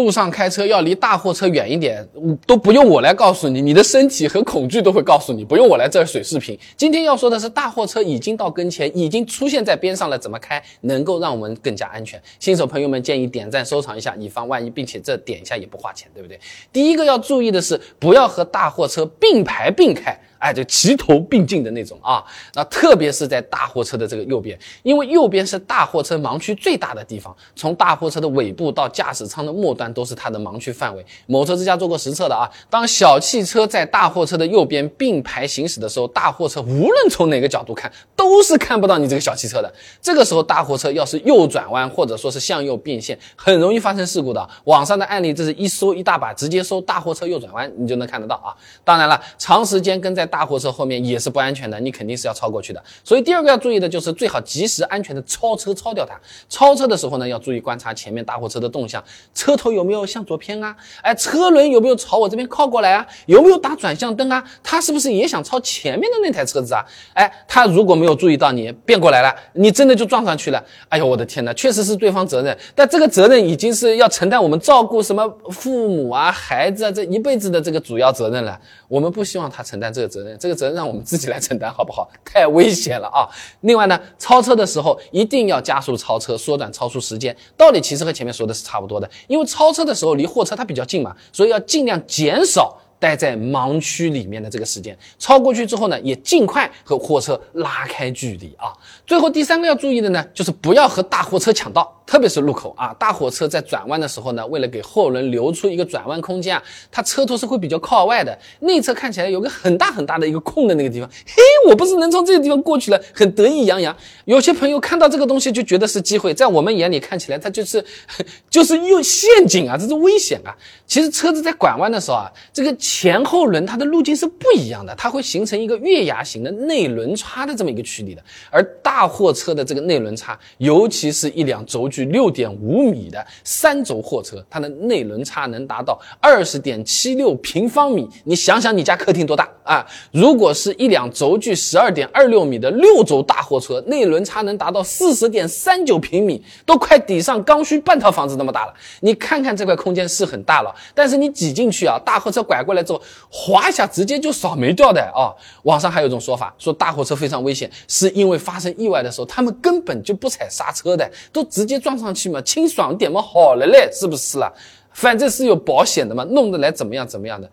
路上开车要离大货车远一点，都不用我来告诉你，你的身体和恐惧都会告诉你，不用我来这儿水视频。今天要说的是，大货车已经到跟前，已经出现在边上了，怎么开能够让我们更加安全？新手朋友们建议点赞收藏一下，以防万一，并且这点一下也不花钱，对不对？第一个要注意的是，不要和大货车并排并开。哎，就齐头并进的那种啊，那特别是在大货车的这个右边，因为右边是大货车盲区最大的地方，从大货车的尾部到驾驶舱的末端都是它的盲区范围。某车之家做过实测的啊，当小汽车在大货车的右边并排行驶的时候，大货车无论从哪个角度看都是看不到你这个小汽车的。这个时候大货车要是右转弯或者说是向右变线，很容易发生事故的。网上的案例这是一搜一大把，直接搜大货车右转弯，你就能看得到啊。当然了，长时间跟在。大货车后面也是不安全的，你肯定是要超过去的。所以第二个要注意的就是最好及时安全的超车超掉它。超车的时候呢，要注意观察前面大货车的动向，车头有没有向左偏啊？哎，车轮有没有朝我这边靠过来啊？有没有打转向灯啊？他是不是也想超前面的那台车子啊？哎，他如果没有注意到你变过来了，你真的就撞上去了。哎呦，我的天哪，确实是对方责任，但这个责任已经是要承担我们照顾什么父母啊、孩子啊这一辈子的这个主要责任了。我们不希望他承担这个责。责任，这个责任让我们自己来承担，好不好？太危险了啊！另外呢，超车的时候一定要加速超车，缩短超速时间。道理其实和前面说的是差不多的，因为超车的时候离货车它比较近嘛，所以要尽量减少。待在盲区里面的这个时间，超过去之后呢，也尽快和货车拉开距离啊。最后第三个要注意的呢，就是不要和大货车抢道，特别是路口啊。大货车在转弯的时候呢，为了给后轮留出一个转弯空间啊，它车头是会比较靠外的，内侧看起来有个很大很大的一个空的那个地方。嘿，我不是能从这个地方过去了，很得意洋洋。有些朋友看到这个东西就觉得是机会，在我们眼里看起来它就是 就是用陷阱啊，这是危险啊。其实车子在拐弯的时候啊，这个。前后轮它的路径是不一样的，它会形成一个月牙形的内轮差的这么一个距离的。而大货车的这个内轮差，尤其是一辆轴距六点五米的三轴货车，它的内轮差能达到二十点七六平方米。你想想，你家客厅多大啊？如果是一辆轴距十二点二六米的六轴大货车，内轮差能达到四十点三九平米，都快抵上刚需半套房子那么大了。你看看这块空间是很大了，但是你挤进去啊，大货车拐过来。之后滑一下，直接就扫没掉的啊！网上还有一种说法，说大货车非常危险，是因为发生意外的时候，他们根本就不踩刹车的，都直接撞上去嘛，清爽点嘛，好了嘞，是不是啦？反正是有保险的嘛，弄得来怎么样怎么样的，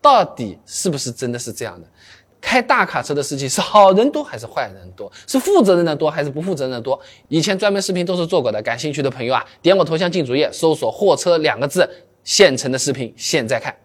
到底是不是真的是这样的？开大卡车的司机是好人多还是坏人多？是负责任的多还是不负责任的多？以前专门视频都是做过的，感兴趣的朋友啊，点我头像进主页，搜索“货车”两个字，现成的视频现在看。